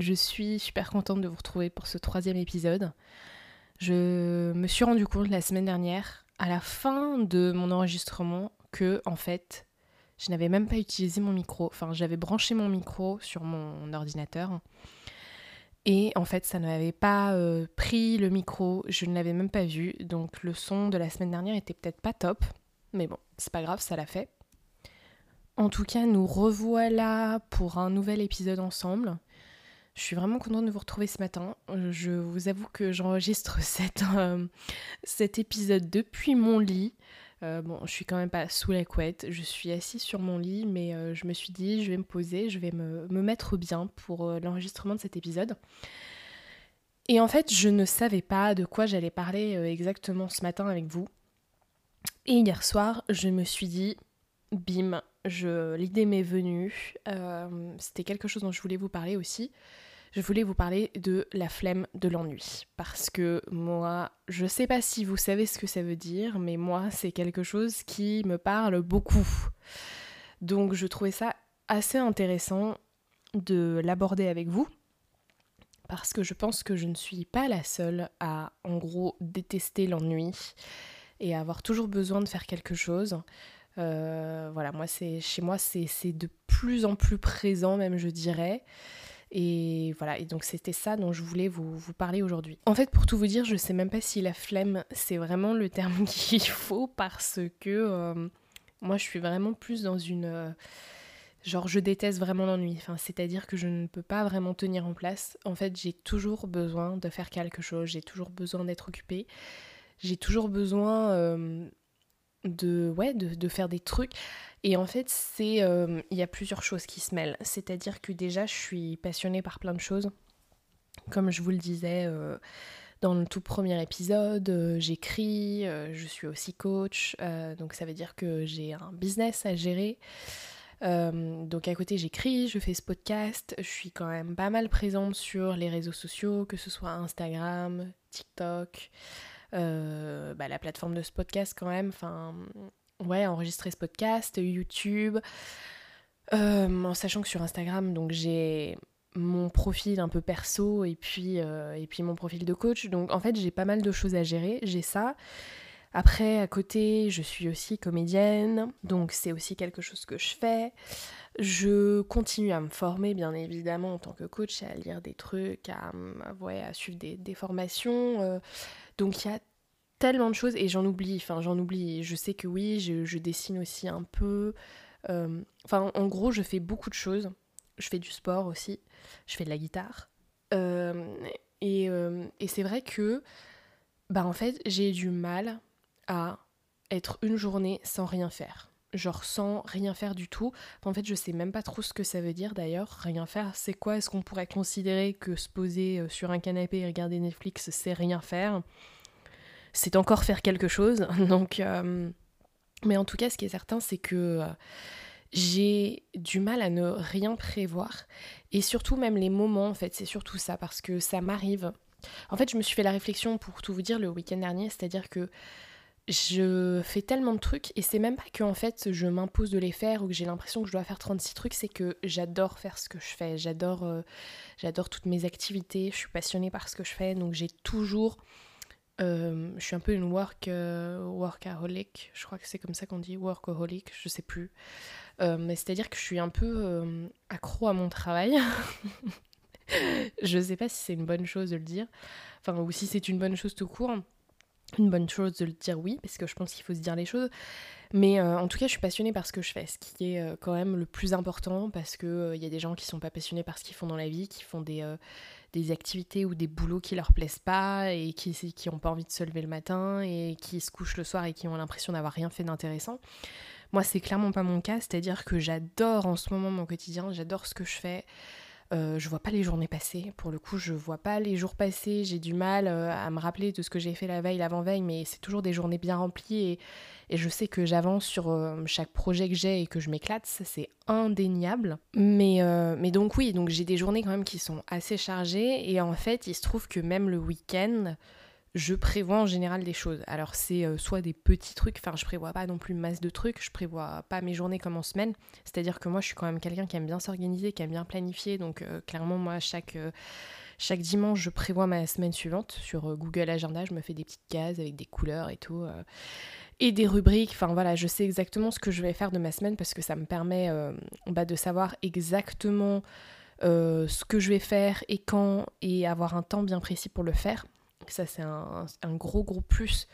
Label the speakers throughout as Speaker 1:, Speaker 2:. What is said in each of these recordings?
Speaker 1: je suis super contente de vous retrouver pour ce troisième épisode. Je me suis rendu compte la semaine dernière, à la fin de mon enregistrement, que en fait, je n'avais même pas utilisé mon micro. Enfin, j'avais branché mon micro sur mon ordinateur. Et en fait, ça n'avait pas euh, pris le micro, je ne l'avais même pas vu. Donc le son de la semaine dernière était peut-être pas top. Mais bon, c'est pas grave, ça l'a fait. En tout cas, nous revoilà pour un nouvel épisode ensemble. Je suis vraiment contente de vous retrouver ce matin. Je vous avoue que j'enregistre euh, cet épisode depuis mon lit. Euh, bon, je suis quand même pas sous la couette, je suis assise sur mon lit, mais euh, je me suis dit, je vais me poser, je vais me mettre bien pour l'enregistrement de cet épisode. Et en fait, je ne savais pas de quoi j'allais parler exactement ce matin avec vous. Et hier soir, je me suis dit, bim, l'idée m'est venue. Euh, c'était quelque chose dont je voulais vous parler aussi. Je voulais vous parler de la flemme de l'ennui. Parce que moi, je sais pas si vous savez ce que ça veut dire, mais moi, c'est quelque chose qui me parle beaucoup. Donc, je trouvais ça assez intéressant de l'aborder avec vous. Parce que je pense que je ne suis pas la seule à, en gros, détester l'ennui et avoir toujours besoin de faire quelque chose. Euh, voilà, moi, c'est chez moi, c'est de plus en plus présent, même, je dirais. Et voilà, et donc c'était ça dont je voulais vous, vous parler aujourd'hui. En fait, pour tout vous dire, je sais même pas si la flemme, c'est vraiment le terme qu'il faut parce que euh, moi, je suis vraiment plus dans une. Euh, genre, je déteste vraiment l'ennui. Enfin, c'est-à-dire que je ne peux pas vraiment tenir en place. En fait, j'ai toujours besoin de faire quelque chose, j'ai toujours besoin d'être occupée, j'ai toujours besoin de, ouais, de, faire des trucs. Et en fait, c'est euh, il y a plusieurs choses qui se mêlent. C'est-à-dire que déjà, je suis passionnée par plein de choses. Comme je vous le disais euh, dans le tout premier épisode, euh, j'écris, je suis aussi coach. donc ça veut dire que j'ai un business à gérer. donc à côté j'écris, je fais ce podcast, je suis quand même pas mal présente sur les réseaux sociaux, que ce soit Instagram, TikTok, euh, bah, la plateforme de ce podcast quand même, enfin, ouais, enregistrer ce podcast, YouTube, euh, en sachant que sur Instagram, donc j'ai mon profil un peu perso et puis, euh, et puis mon profil de coach. Donc en fait, j'ai pas mal de choses à gérer. J'ai ça. Après, à côté, je suis aussi comédienne, donc c'est aussi quelque chose que je fais. Je continue à me former, bien évidemment, en tant que coach, à lire des trucs, à, ouais, à suivre des, formations. Donc il y a tellement de choses et j'en oublie, enfin j'en oublie. Je sais que oui, je, dessine aussi un peu. Euh, enfin en gros, je fais beaucoup de choses. Je fais du sport aussi, je fais de la guitare. Euh, et, euh, et c'est vrai que, bah en fait, j'ai du mal à être une journée sans rien faire genre sans rien faire du tout. En fait, je sais même pas trop ce que ça veut dire d'ailleurs. Rien faire, c'est quoi? Est-ce qu'on pourrait considérer que se poser euh, sur un canapé et regarder Netflix, c'est rien faire? C'est encore faire quelque chose. Donc, euh, mais en tout cas, ce qui est certain, c'est que euh, j'ai du mal à ne rien prévoir. Et surtout, même les moments, en fait, c'est surtout ça, parce que ça m'arrive. En fait, je me suis fait la réflexion pour tout vous dire le week-end dernier, c'est-à-dire que je fais tellement de trucs et c'est même pas que en fait je m'impose de les faire ou que j'ai l'impression que je dois faire 36 trucs, c'est que j'adore faire ce que je fais, j'adore euh, j'adore toutes mes activités, je suis passionnée par ce que je fais donc j'ai toujours euh, je suis un peu une work euh, workaholic, je crois que c'est comme ça qu'on dit workaholic, je sais plus. mais c'est-à-dire que je suis un peu accro à mon travail. je sais pas si c'est une bonne chose de le dire, enfin ou si c'est une bonne chose tout court une bonne chose de le dire oui, parce que je pense qu'il faut se dire les choses. Mais euh, en tout cas, je suis passionnée par ce que je fais, ce qui est euh, quand même le plus important, parce qu'il il euh, y a des gens qui sont pas passionnés par ce qu'ils font dans la vie, qui font des, des activités ou des boulots qui leur plaisent pas, et qui, qui ont pas envie de se lever le matin, et qui se couchent le soir et qui ont l'impression d'avoir rien fait d'intéressant. Moi, c'est clairement pas mon cas, c'est-à-dire que j'adore en ce moment mon quotidien, j'adore ce que je fais. Euh, je vois pas les journées passer. Pour le coup, je vois pas les jours passer. J'ai du mal euh, à me rappeler de ce que j'ai fait la veille, l'avant-veille, mais c'est toujours des journées bien remplies et, je sais que j'avance sur euh, chaque projet que j'ai et que je m'éclate. C'est indéniable. Mais, mais donc, oui, donc j'ai des journées quand même qui sont assez chargées et en fait, il se trouve que même le week-end, je prévois en général des choses. Alors c'est euh, soit des petits trucs, enfin je prévois pas non plus masse de trucs, je prévois pas mes journées comme en semaine. C'est-à-dire que moi je suis quand même quelqu'un qui aime bien s'organiser, qui aime bien planifier. Donc euh, clairement moi chaque, euh, chaque dimanche je prévois ma semaine suivante sur Google Agenda, je me fais des petites cases avec des couleurs et tout. et des rubriques, enfin voilà, je sais exactement ce que je vais faire de ma semaine parce que ça me permet bah, de savoir exactement ce que je vais faire et quand et avoir un temps bien précis pour le faire. Ça, c'est un, gros, gros plus.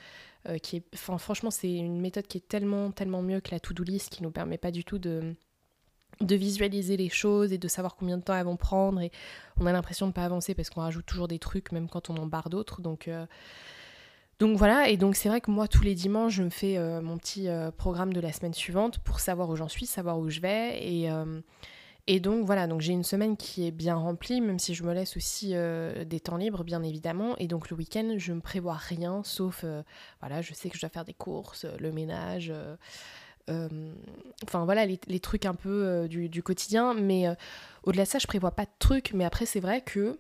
Speaker 1: Euh, qui est, franchement, c'est une méthode qui est tellement, tellement mieux que la to-do list qui nous permet pas du tout de, de visualiser les choses et de savoir combien de temps elles vont prendre. Et on a l'impression de ne pas avancer parce qu'on rajoute toujours des trucs, même quand on en barre d'autres. Donc. Euh, donc voilà, et donc c'est vrai que moi tous les dimanches je me fais euh, mon petit programme de la semaine suivante pour savoir où j'en suis, savoir où je vais, et, et donc voilà, donc j'ai une semaine qui est bien remplie, même si je me laisse aussi euh, des temps libres, bien évidemment. Et donc le week-end, je ne prévois rien, sauf, euh, voilà, je sais que je dois faire des courses, euh, le ménage, enfin voilà, les, trucs un peu du, quotidien. Mais au-delà de ça, je prévois pas de trucs. Mais après, c'est vrai que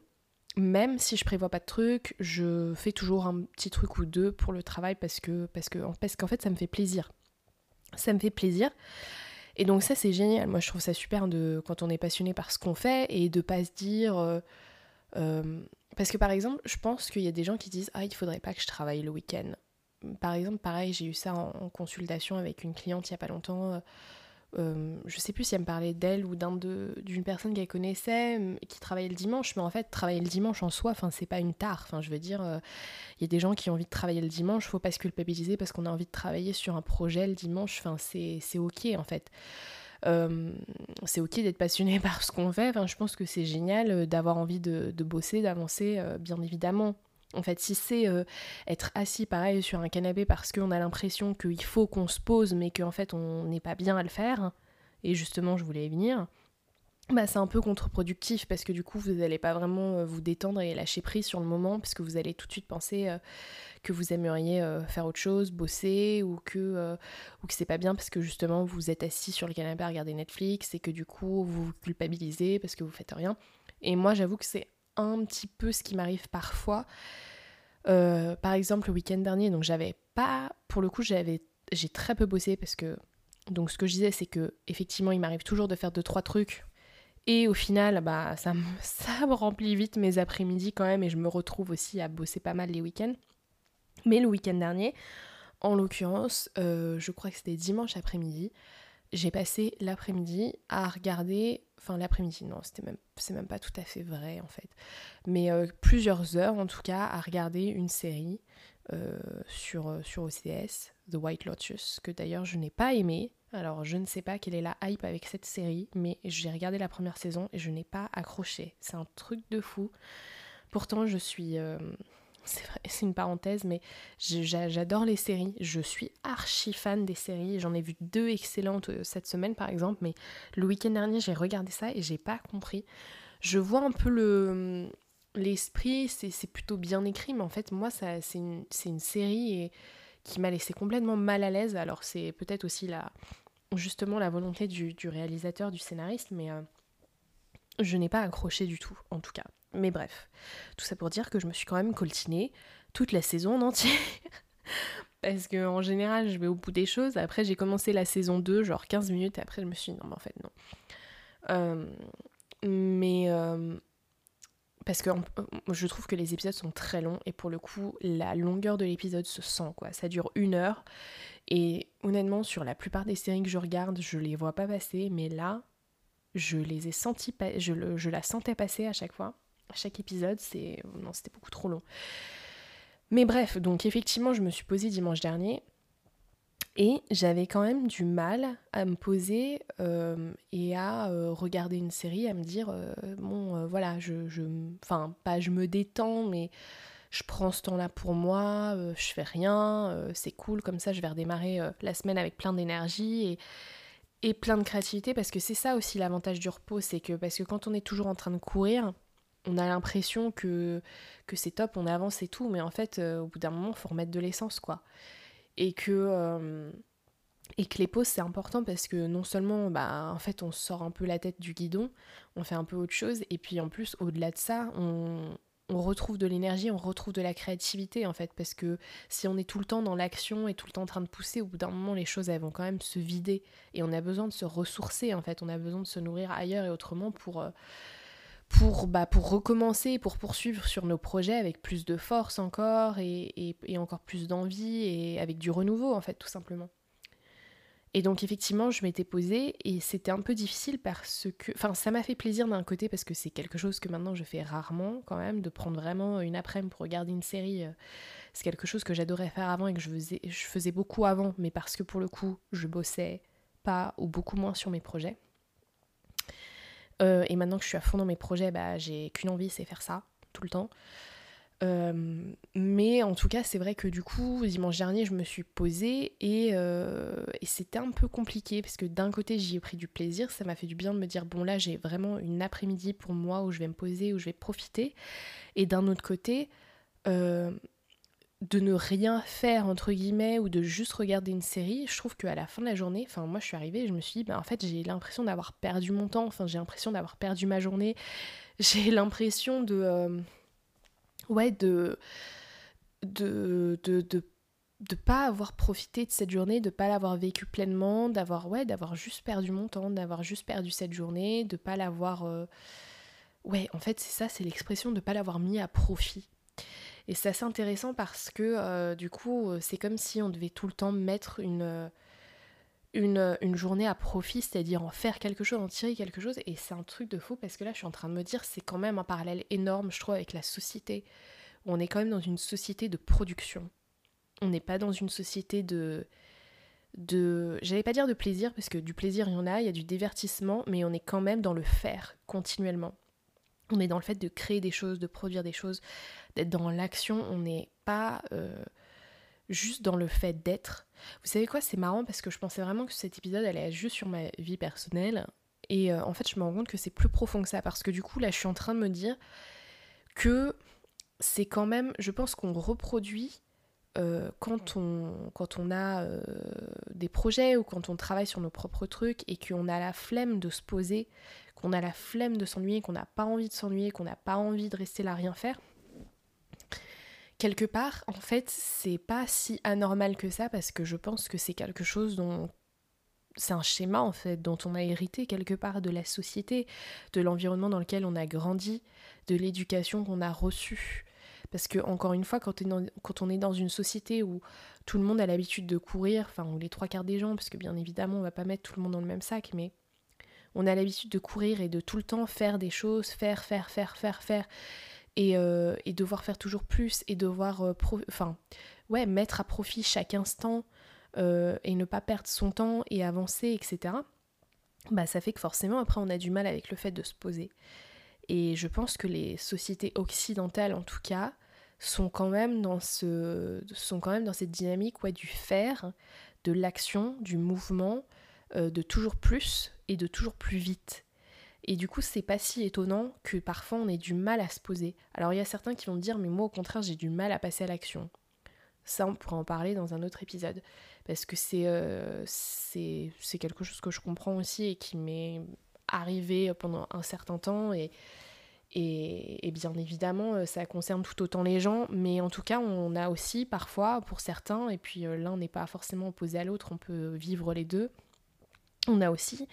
Speaker 1: même si je prévois pas de trucs, je fais toujours un petit truc ou deux pour le travail parce que parce que parce qu'en fait, ça me fait plaisir. Ça me fait plaisir. Et donc ça c'est génial, moi je trouve ça super quand on est passionné par ce qu'on fait et de pas se dire... Euh, euh, parce que par exemple, je pense qu'il y a des gens qui disent Ah, il faudrait pas que je travaille le week-end. Par exemple, pareil, j'ai eu ça en, consultation avec une cliente il y a pas longtemps. Euh, je sais plus si elle me parlait d'elle ou d'un d'une personne qu'elle connaissait qui travaillait le dimanche, mais en fait travailler le dimanche en soi, enfin c'est pas une tare. Enfin je veux dire, il euh, y a des gens qui ont envie de travailler le dimanche, faut pas se culpabiliser parce qu'on a envie de travailler sur un projet le dimanche. Enfin c'est ok en fait. Euh, c'est ok d'être passionné par ce qu'on fait. Enfin, je pense que c'est génial d'avoir envie de, de bosser, d'avancer, bien évidemment. En fait, si c'est euh, être assis pareil sur un canapé parce qu'on a l'impression qu'il faut qu'on se pose mais qu'en fait on n'est pas bien à le faire, et justement je voulais y venir, bah c'est un peu contre-productif parce que du coup vous n'allez pas vraiment euh, vous détendre et lâcher prise sur le moment parce que vous allez tout de suite penser euh, que vous aimeriez faire autre chose, bosser ou que, ou que c'est pas bien parce que justement vous êtes assis sur le canapé à regarder Netflix et que du coup vous vous culpabilisez parce que vous faites rien. Et moi j'avoue que c'est un petit peu ce qui m'arrive parfois. Euh, par exemple, le week-end dernier, donc j'avais pas, pour le coup, j'avais, j'ai très peu bossé parce que, donc ce que je disais, c'est que effectivement, il m'arrive toujours de faire deux trois trucs et au final, bah ça me, ça me remplit vite mes après-midi quand même et je me retrouve aussi à bosser pas mal les week-ends. Mais le week-end dernier, en l'occurrence, euh, je crois que c'était dimanche après-midi, j'ai passé l'après-midi à regarder, enfin l'après-midi, non, c'était même, c'est même pas tout à fait vrai en fait, mais euh, plusieurs heures en tout cas à regarder une série euh, sur, euh, sur OCS, The White Lotus, que d'ailleurs je n'ai pas aimé. Alors je ne sais pas quelle est la hype avec cette série, mais j'ai regardé la première saison et je n'ai pas accroché. C'est un truc de fou. Pourtant je suis c'est une parenthèse, mais j'adore les séries. Je suis archi fan des séries. J'en ai vu deux excellentes euh, cette semaine, par exemple, mais le week-end dernier, j'ai regardé ça et j'ai pas compris. Je vois un peu le l'esprit, c'est plutôt bien écrit, mais en fait, moi, c'est une, série qui m'a laissé complètement mal à l'aise. Alors, c'est peut-être aussi justement la volonté du, du réalisateur, du scénariste, mais euh, je n'ai pas accroché du tout, en tout cas. Mais bref, tout ça pour dire que je me suis quand même coltinée toute la saison en entière. Parce que en général, je vais au bout des choses. Après, j'ai commencé la saison 2, genre 15 minutes, et après, je me suis dit non, mais en fait, non. Euh, mais. Euh, parce que je trouve que les épisodes sont très longs, et pour le coup, la longueur de l'épisode se sent, quoi. Ça dure une heure. Et honnêtement, sur la plupart des séries que je regarde, je les vois pas passer, mais là, je les ai sentis, je, je la sentais passer à chaque fois chaque épisode, c'est non, c'était beaucoup trop long. Mais bref, donc effectivement, je me suis posée dimanche dernier et j'avais quand même du mal à me poser euh, et à euh, regarder une série, à me dire euh, bon voilà, je, je, enfin pas je me détends, mais je prends ce temps-là pour moi, je fais rien, c'est cool, comme ça je vais redémarrer la semaine avec plein d'énergie et, et plein de créativité, parce que c'est ça aussi l'avantage du repos, c'est que parce que quand on est toujours en train de courir, on a l'impression que, que c'est top, on avance et tout, mais en fait, au bout d'un moment, il faut remettre de l'essence, quoi. Et que et que les pauses, c'est important parce que non seulement, bah, en fait, on sort un peu la tête du guidon, on fait un peu autre chose, et puis en plus, au-delà de ça, on, on retrouve de l'énergie, on retrouve de la créativité, en fait, parce que si on est tout le temps dans l'action et tout le temps en train de pousser, au bout d'un moment, les choses, elles vont quand même se vider, et on a besoin de se ressourcer, en fait, on a besoin de se nourrir ailleurs et autrement pour... Pour, bah, pour recommencer, pour poursuivre sur nos projets avec plus de force encore et, et, et encore plus d'envie et avec du renouveau en fait tout simplement. Et donc effectivement, je m'étais posée et c'était un peu difficile parce que... Enfin, ça m'a fait plaisir d'un côté parce que c'est quelque chose que maintenant je fais rarement quand même, de prendre vraiment une après-midi pour regarder une série. Euh, c'est quelque chose que j'adorais faire avant et que je faisais, je faisais beaucoup avant, mais parce que pour le coup, je bossais pas ou beaucoup moins sur mes projets. Euh, et maintenant que je suis à fond dans mes projets, bah, j'ai qu'une envie, c'est faire ça tout le temps. Euh, mais en tout cas, c'est vrai que du coup, dimanche dernier, je me suis posée et, euh, et c'était un peu compliqué parce que d'un côté, j'y ai pris du plaisir, ça m'a fait du bien de me dire, bon là, j'ai vraiment une après-midi pour moi où je vais me poser, où je vais profiter. Et d'un autre côté, de ne rien faire, entre guillemets, ou de juste regarder une série, je trouve qu'à la fin de la journée, enfin moi je suis arrivée je me suis dit, ben, en fait j'ai l'impression d'avoir perdu mon temps, enfin j'ai l'impression d'avoir perdu ma journée, j'ai l'impression de ouais, de, de, de, de pas avoir profité de cette journée, de pas l'avoir vécu pleinement, d'avoir ouais, d'avoir juste perdu mon temps, d'avoir juste perdu cette journée, de pas l'avoir euh, ouais, en fait, c'est ça, c'est l'expression de pas l'avoir mis à profit. Et c'est assez intéressant parce que euh, du coup, c'est comme si on devait tout le temps mettre une une, une, journée à profit, c'est-à-dire en faire quelque chose, en tirer quelque chose. Et c'est un truc de fou parce que là, je suis en train de me dire, c'est quand même un parallèle énorme, je trouve, avec la société. On est quand même dans une société de production. On n'est pas dans une société de. de J'allais pas dire de plaisir, parce que du plaisir, il y en a, il y a du divertissement, mais on est quand même dans le faire continuellement. On est dans le fait de créer des choses, de produire des choses, d'être dans l'action. On n'est pas. Euh, juste dans le fait d'être. Vous savez quoi, c'est marrant parce que je pensais vraiment que cet épisode allait être juste sur ma vie personnelle. Et euh, en fait, je me rends compte que c'est plus profond que ça parce que du coup, là, je suis en train de me dire que c'est quand même, je pense qu'on reproduit euh, quand, on, quand on a euh, des projets ou quand on travaille sur nos propres trucs et qu'on a la flemme de se poser, qu'on a la flemme de s'ennuyer, qu'on n'a pas envie de s'ennuyer, qu'on n'a pas envie de rester là rien faire, quelque part, en fait, c'est pas si anormal que ça parce que je pense que c'est quelque chose dont c'est un schéma en fait dont on a hérité quelque part de la société, de l'environnement dans lequel on a grandi, de l'éducation qu'on a reçue. Parce que encore une fois, quand, on est dans une société où tout le monde a l'habitude de courir, enfin ou les trois quarts des gens, parce que bien évidemment on va pas mettre tout le monde dans le même sac, mais on a l'habitude de courir et de tout le temps faire des choses, faire, faire, faire, faire, faire, euh, et, devoir faire toujours plus et devoir euh, mettre à profit chaque instant euh, et ne pas perdre son temps et avancer, etc. Bah, ça fait que forcément après on a du mal avec le fait de se poser. Et je pense que les sociétés occidentales en tout cas sont quand même dans, ce, sont quand même dans cette dynamique ouais, du faire, de l'action, du mouvement, de toujours plus et de toujours plus vite. Et du coup, c'est pas si étonnant que parfois on ait du mal à se poser. Alors il y a certains qui vont dire, mais moi au contraire, j'ai du mal à passer à l'action. Ça, on pourra en parler dans un autre épisode. Parce que c'est euh, quelque chose que je comprends aussi et qui m'est arrivé pendant un certain temps. Et, et, bien évidemment, euh, ça concerne tout autant les gens. Mais en tout cas, on a aussi parfois, pour certains, et puis euh, l'un n'est pas forcément opposé à l'autre, on peut vivre les deux. On a aussi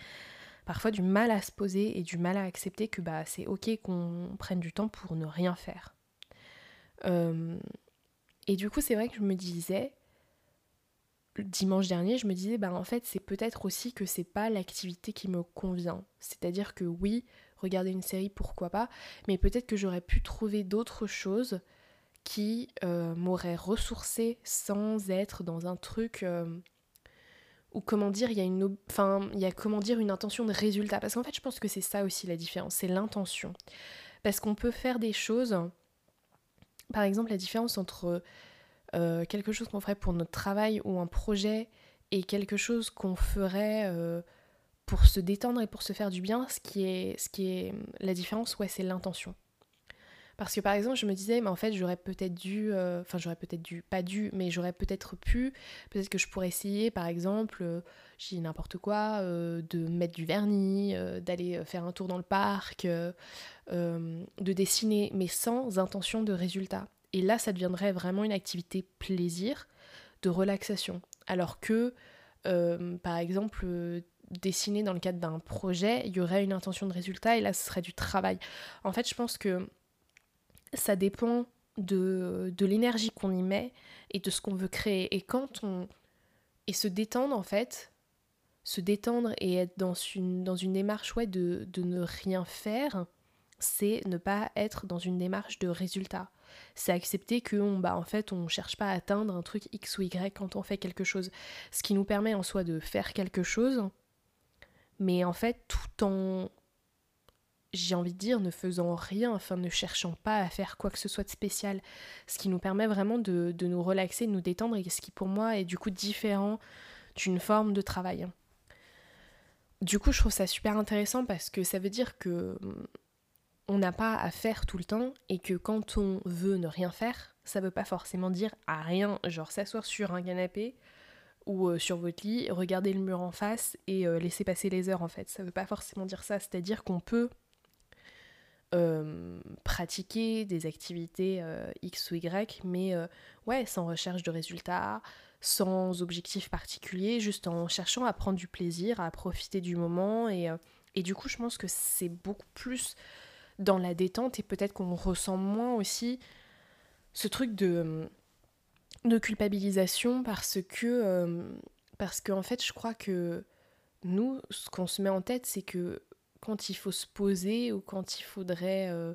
Speaker 1: parfois du mal à se poser et du mal à accepter que bah, c'est ok qu'on prenne du temps pour ne rien faire. Euh, et du coup, c'est vrai que je me disais, le dimanche dernier, je me disais, bah en fait, c'est peut-être aussi que c'est pas l'activité qui me convient. C'est-à-dire que oui, regarder une série, pourquoi pas, mais peut-être que j'aurais pu trouver d'autres choses qui euh, m'auraient ressourcé sans être dans un truc euh, ou comment dire, il y a une, enfin, y a comment dire une intention de résultat. Parce qu'en fait, je pense que c'est ça aussi la différence, c'est l'intention. Parce qu'on peut faire des choses par exemple, la différence entre euh, quelque chose qu'on ferait pour notre travail ou un projet et quelque chose qu'on ferait pour se détendre et pour se faire du bien, ce qui est, ce qui est la différence, ouais, c'est l'intention. Parce que par exemple, je me disais, mais en fait, j'aurais peut-être dû, euh, enfin, j'aurais peut-être dû, pas dû, mais j'aurais peut-être pu, peut-être que je pourrais essayer, par exemple, euh, j'ai n'importe quoi, euh, de mettre du vernis, d'aller faire un tour dans le parc, de dessiner, mais sans intention de résultat. Et là, ça deviendrait vraiment une activité plaisir, de relaxation. Alors que, par exemple, dessiner dans le cadre d'un projet, il y aurait une intention de résultat et là, ce serait du travail. En fait, je pense que ça dépend de, de l'énergie qu'on y met et de ce qu'on veut créer. Et quand on. Et se détendre, en fait, se détendre et être dans une, dans une démarche ouais, de, de ne rien faire, c'est ne pas être dans une démarche de résultat. C'est accepter que on, bah, en fait, on cherche pas à atteindre un truc X ou Y quand on fait quelque chose. Ce qui nous permet en soi de faire quelque chose, mais en fait, tout en j'ai envie de dire, ne faisant rien, enfin ne cherchant pas à faire quoi que ce soit de spécial. Ce qui nous permet vraiment de, nous relaxer, de nous détendre, et ce qui pour moi est du coup différent d'une forme de travail. Du coup, je trouve ça super intéressant parce que ça veut dire que hum, on n'a pas à faire tout le temps et que quand on veut ne rien faire, ça veut pas forcément dire à rien, genre s'asseoir sur un canapé ou euh, sur votre lit, regarder le mur en face et euh, laisser passer les heures en fait. Ça veut pas forcément dire ça, c'est-à-dire qu'on peut pratiquer des activités euh, X ou Y, mais euh, ouais, sans recherche de résultats, sans objectif particulier, juste en cherchant à prendre du plaisir, à profiter du moment. Et, et du coup, je pense que c'est beaucoup plus dans la détente et peut-être qu'on ressent moins aussi ce truc de, de culpabilisation parce que, parce qu'en en fait, je crois que nous, ce qu'on se met en tête, c'est que quand il faut se poser ou quand il faudrait euh,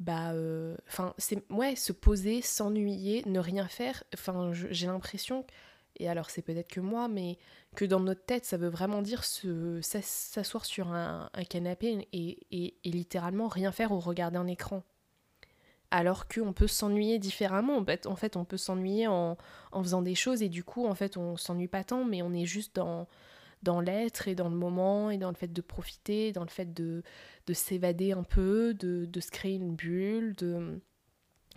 Speaker 1: bah euh, enfin c'est ouais se poser s'ennuyer ne rien faire enfin j'ai l'impression et alors c'est peut-être que moi mais que dans notre tête ça veut vraiment dire s'asseoir sur un, canapé et, et, littéralement rien faire ou regarder un écran alors qu'on peut s'ennuyer différemment. En fait, on peut s'ennuyer en, faisant des choses et du coup, en fait, on s'ennuie pas tant, mais on est juste dans, dans l'être et dans le moment et dans le fait de profiter, dans le fait de, de s'évader un peu, de, de, se créer une bulle, de,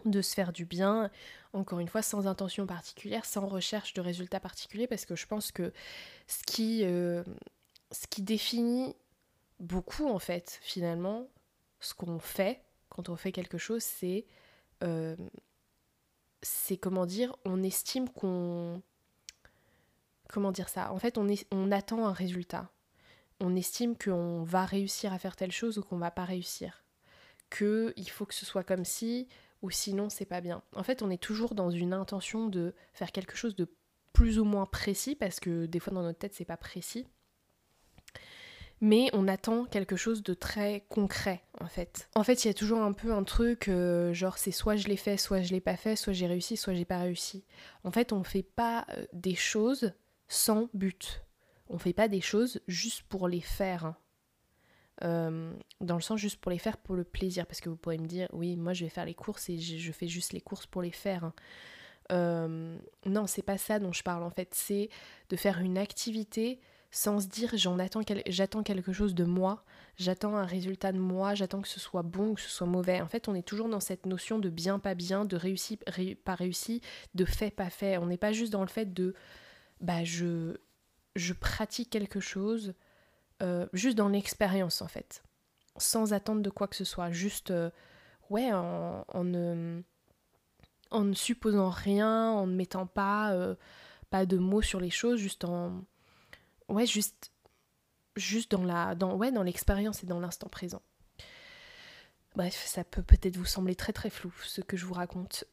Speaker 1: de se faire du bien, encore une fois sans intention particulière, sans recherche de résultats particuliers, parce que je pense que ce qui, euh, ce qui définit beaucoup en fait finalement ce qu'on fait quand on fait quelque chose, c'est euh, c'est comment dire, on estime qu'on comment dire ça? En fait, on, attend un résultat. On estime qu'on va réussir à faire telle chose ou qu'on va pas réussir. Que il faut que ce soit comme si ou sinon c'est pas bien. En fait, on est toujours dans une intention de faire quelque chose de plus ou moins précis parce que des fois dans notre tête c'est pas précis. Mais on attend quelque chose de très concret en fait. En fait, il y a toujours un peu un truc euh, genre c'est soit je l'ai fait, soit je l'ai pas fait, soit j'ai réussi, soit j'ai pas réussi. En fait, on fait pas euh, des choses sans but. On fait pas des choses juste pour les faire. Hein. Euh, dans le sens juste pour les faire pour le plaisir. Parce que vous pourrez me dire, oui, moi je vais faire les courses et je, fais juste les courses pour les faire. Hein. Euh, non, c'est pas ça dont je parle en fait. C'est de faire une activité sans se dire j'attends quelque chose de moi, j'attends un résultat de moi, j'attends que ce soit bon ou que ce soit mauvais. En fait, on est toujours dans cette notion de bien, pas bien, de réussi, pas réussi, de fait, pas fait. On n'est pas juste dans le fait de bah je, je pratique quelque chose euh, juste dans l'expérience en fait, sans attendre de quoi que ce soit, juste euh, ouais en, en ne supposant rien, en ne mettant pas, euh, pas de mots sur les choses, juste en ouais juste dans l'expérience et dans l'instant présent. Bref, ça peut peut-être vous sembler très très flou ce que je vous raconte.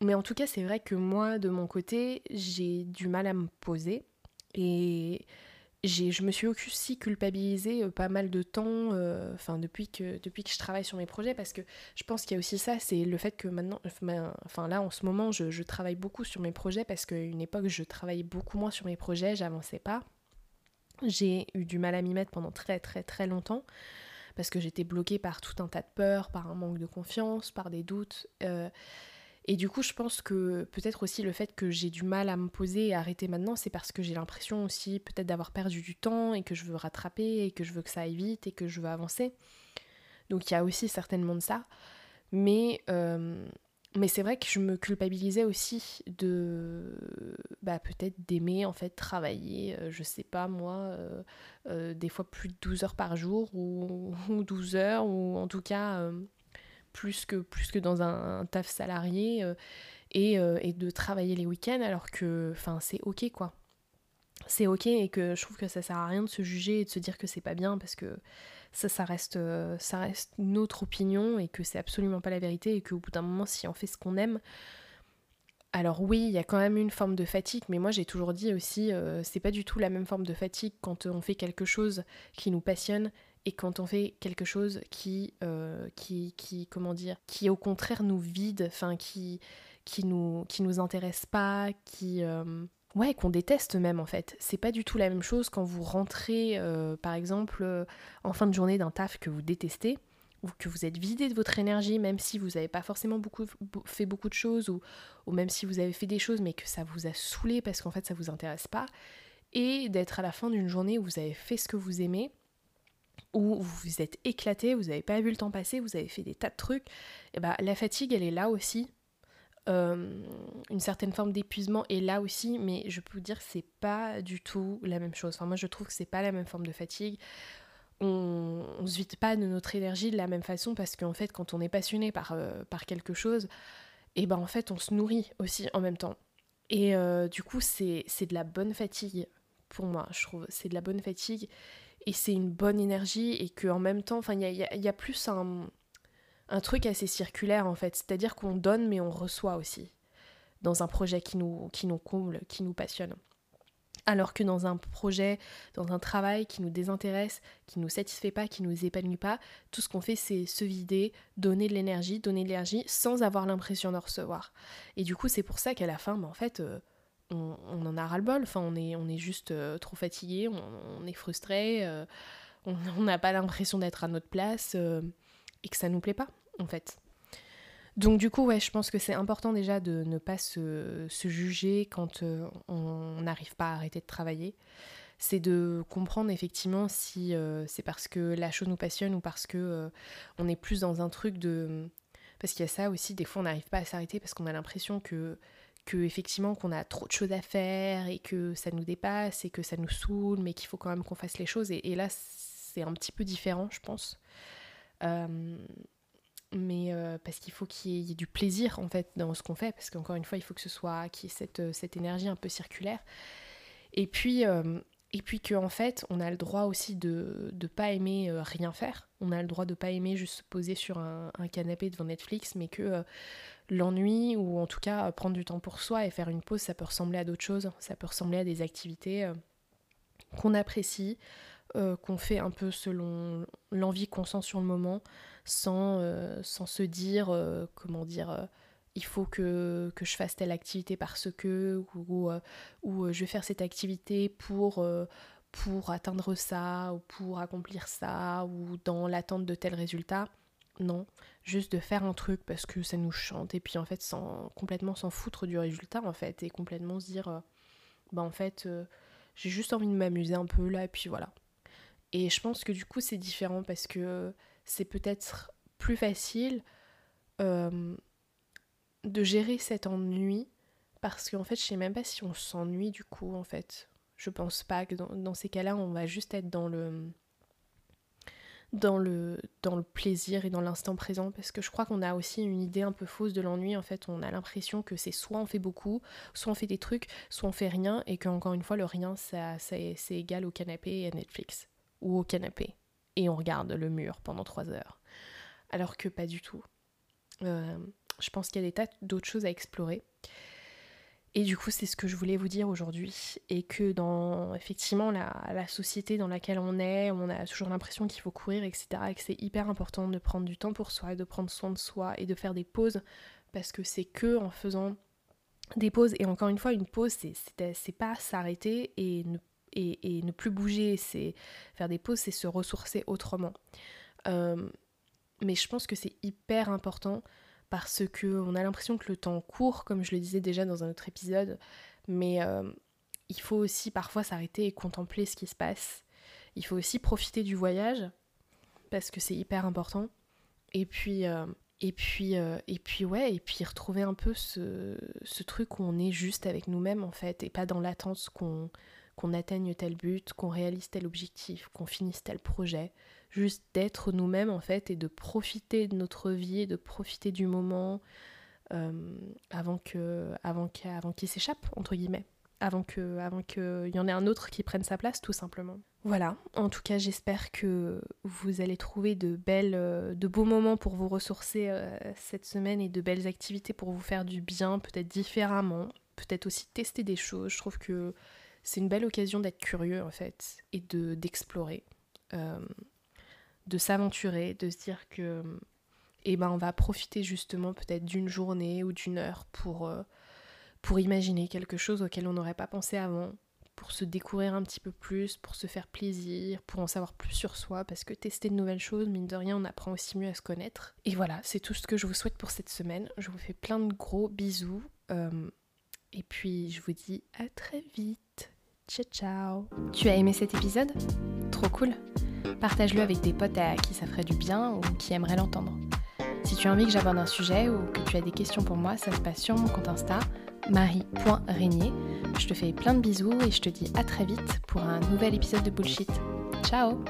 Speaker 1: Mais en tout cas, c'est vrai que moi, de mon côté, j'ai du mal à me poser. Et je me suis aussi culpabilisée euh, pas mal de temps, euh, depuis que, je travaille sur mes projets, parce que je pense qu'il y a aussi ça, c'est le fait que maintenant, enfin là en ce moment, je, je travaille beaucoup sur mes projets, parce qu'à une époque, je travaillais beaucoup moins sur mes projets, j'avançais pas. J'ai eu du mal à m'y mettre pendant très très très longtemps parce que j'étais bloquée par tout un tas de peurs, par un manque de confiance, par des doutes. Euh, et du coup, je pense que peut-être aussi le fait que j'ai du mal à me poser et arrêter maintenant, c'est parce que j'ai l'impression aussi peut-être d'avoir perdu du temps et que je veux rattraper et que je veux que ça aille vite et que je veux avancer. Donc il y a aussi certainement de ça. Mais, euh, mais c'est vrai que je me culpabilisais aussi de bah, peut-être d'aimer en fait travailler, euh, je sais pas moi, euh, des fois plus de 12 heures par jour ou, ou 12 heures ou en tout cas plus que, plus que dans un, taf salarié euh, euh, et, de travailler les week-ends alors que c'est ok quoi. C'est ok et que je trouve que ça sert à rien de se juger et de se dire que c'est pas bien parce que ça ça reste, euh, ça reste notre opinion et que c'est absolument pas la vérité et qu'au bout d'un moment si on fait ce qu'on aime alors oui, il y a quand même une forme de fatigue, mais moi j'ai toujours dit aussi, c'est pas du tout la même forme de fatigue quand on fait quelque chose qui nous passionne et quand on fait quelque chose qui, euh, qui, qui, comment dire, qui au contraire nous vide, enfin qui, qui nous, qui nous intéresse pas, qui, euh, ouais, qu'on déteste même en fait. C'est pas du tout la même chose quand vous rentrez, euh, par exemple, en fin de journée d'un taf que vous détestez ou que vous êtes vidé de votre énergie, même si vous n'avez pas forcément fait beaucoup de choses, ou, même si vous avez fait des choses, mais que ça vous a saoulé parce qu'en fait ça vous intéresse pas, et d'être à la fin d'une journée où vous avez fait ce que vous aimez, où vous vous êtes éclaté, vous n'avez pas vu le temps passer, vous avez fait des tas de trucs, et eh bah, ben, la fatigue, elle est là aussi. Euh, une certaine forme d'épuisement est là aussi, mais je peux vous dire que c'est pas du tout la même chose. Enfin, moi, je trouve que c'est pas la même forme de fatigue. On, ne se vide pas de notre énergie de la même façon parce qu'en fait, quand on est passionné par, euh, par quelque chose, et eh ben en fait, on se nourrit aussi en même temps. Et euh, du coup, c'est de la bonne fatigue pour moi, je trouve. C'est de la bonne fatigue et c'est une bonne énergie et qu'en même temps, enfin, il y a, plus un, un, truc assez circulaire en fait, c'est-à-dire qu'on donne mais on reçoit aussi dans un projet qui nous, qui nous comble, qui nous passionne. Alors que dans un projet, dans un travail qui nous désintéresse, qui nous satisfait pas, qui nous épanouit pas, tout ce qu'on fait c'est se vider, donner de l'énergie, donner de l'énergie sans avoir l'impression de recevoir. Et du coup c'est pour ça qu'à la fin, bah, en fait, euh, on, en a ras-le-bol, enfin, on est, on est juste euh, trop fatigué, on, est frustré, euh, on n'a pas l'impression d'être à notre place et que ça nous plaît pas, en fait. Donc du coup, ouais, je pense que c'est important déjà de ne pas se, juger quand on n'arrive pas à arrêter de travailler. C'est de comprendre effectivement si c'est parce que la chose nous passionne ou parce que on est plus dans un truc de... Parce qu'il y a ça aussi, des fois on n'arrive pas à s'arrêter parce qu'on a l'impression que que effectivement qu'on a trop de choses à faire et que ça nous dépasse et que ça nous saoule, mais qu'il faut quand même qu'on fasse les choses. Et, là, c'est un petit peu différent, je pense. Euh, mais euh, parce qu'il faut qu'il y, ait du plaisir en fait dans ce qu'on fait, parce qu'encore une fois, il faut que ce soit qu'il y cette, cette, énergie un peu circulaire. Et puis, euh, et puis qu'en fait, on a le droit aussi de ne pas aimer rien faire. On a le droit de pas aimer juste se poser sur un, canapé devant Netflix, mais que l'ennui ou en tout cas prendre du temps pour soi et faire une pause, ça peut ressembler à d'autres choses. Ça peut ressembler à des activités euh, qu'on apprécie, euh, qu'on fait un peu selon l'envie qu'on sent sur le moment, sans, euh, sans se dire, comment dire, il faut que, que, je fasse telle activité parce que, ou, ou je vais faire cette activité pour, pour atteindre ça, ou pour accomplir ça, ou dans l'attente de tel résultat. Non, juste de faire un truc parce que ça nous chante et puis en fait sans complètement s'en foutre du résultat en fait et complètement se dire euh, bah en fait euh, j'ai juste envie de m'amuser un peu là et puis voilà. Et je pense que du coup c'est différent parce que c'est peut-être plus facile euh, de gérer cet ennui parce qu'en fait je sais même pas si on s'ennuie du coup en fait. Je pense pas que dans ces cas-là on va juste être dans le dans le, dans le plaisir et dans l'instant présent parce que je crois qu'on a aussi une idée un peu fausse de l'ennui en fait on a l'impression que c'est soit on fait beaucoup soit on fait des trucs soit on fait rien et qu'encore une fois le rien ça, c'est égal au canapé et à Netflix ou au canapé et on regarde le mur pendant trois heures alors que pas du tout euh, je pense qu'il y a des tas d'autres choses à explorer et du coup, c'est ce que je voulais vous dire aujourd'hui. Et que dans effectivement la, société dans laquelle on est, on a toujours l'impression qu'il faut courir, etc. Et que c'est hyper important de prendre du temps pour soi de prendre soin de soi et de faire des pauses. Parce que c'est que en faisant des pauses, et encore une fois, une pause, c'est pas s'arrêter et ne, et, ne plus bouger. C'est faire des pauses, c'est se ressourcer autrement. mais je pense que c'est hyper important parce qu'on a l'impression que le temps court, comme je le disais déjà dans un autre épisode, mais il faut aussi parfois s'arrêter et contempler ce qui se passe. Il faut aussi profiter du voyage parce que c'est hyper important. Et puis, euh, et puis, euh, et puis ouais, et puis retrouver un peu ce, ce truc où on est juste avec nous-mêmes en fait, et pas dans l'attente qu'on qu'on atteigne tel but, qu'on réalise tel objectif, qu'on finisse tel projet. Juste d'être nous-mêmes en fait et de profiter de notre vie et de profiter du moment euh, avant que avant qu'il s'échappe entre guillemets avant que avant qu'il y en ait un autre qui prenne sa place tout simplement. Voilà, en tout cas j'espère que vous allez trouver de belles, euh, de beaux moments pour vous ressourcer euh, cette semaine et de belles activités pour vous faire du bien, peut-être différemment, peut-être aussi tester des choses. Je trouve que c'est une belle occasion d'être curieux en fait et de d'explorer, euh, de s'aventurer, de se dire que eh ben on va profiter justement peut-être d'une journée ou d'une heure pour pour imaginer quelque chose auquel on n'aurait pas pensé avant, pour se découvrir un petit peu plus, pour se faire plaisir, pour en savoir plus sur soi, parce que tester de nouvelles choses, mine de rien, on apprend aussi mieux à se connaître. Et voilà, c'est tout ce que je vous souhaite pour cette semaine. Je vous fais plein de gros bisous. Euh, et puis, je vous dis à très vite. Ciao, ciao. Tu as aimé cet épisode? Trop cool. Partage-le avec des potes à qui ça ferait du bien ou qui aimeraient l'entendre. Si tu as envie que j'aborde un sujet ou que tu as des questions pour moi, ça se passe sur mon compte Insta marie.régnier. Je te fais plein de bisous et je te dis à très vite pour un nouvel épisode de Bullshit. Ciao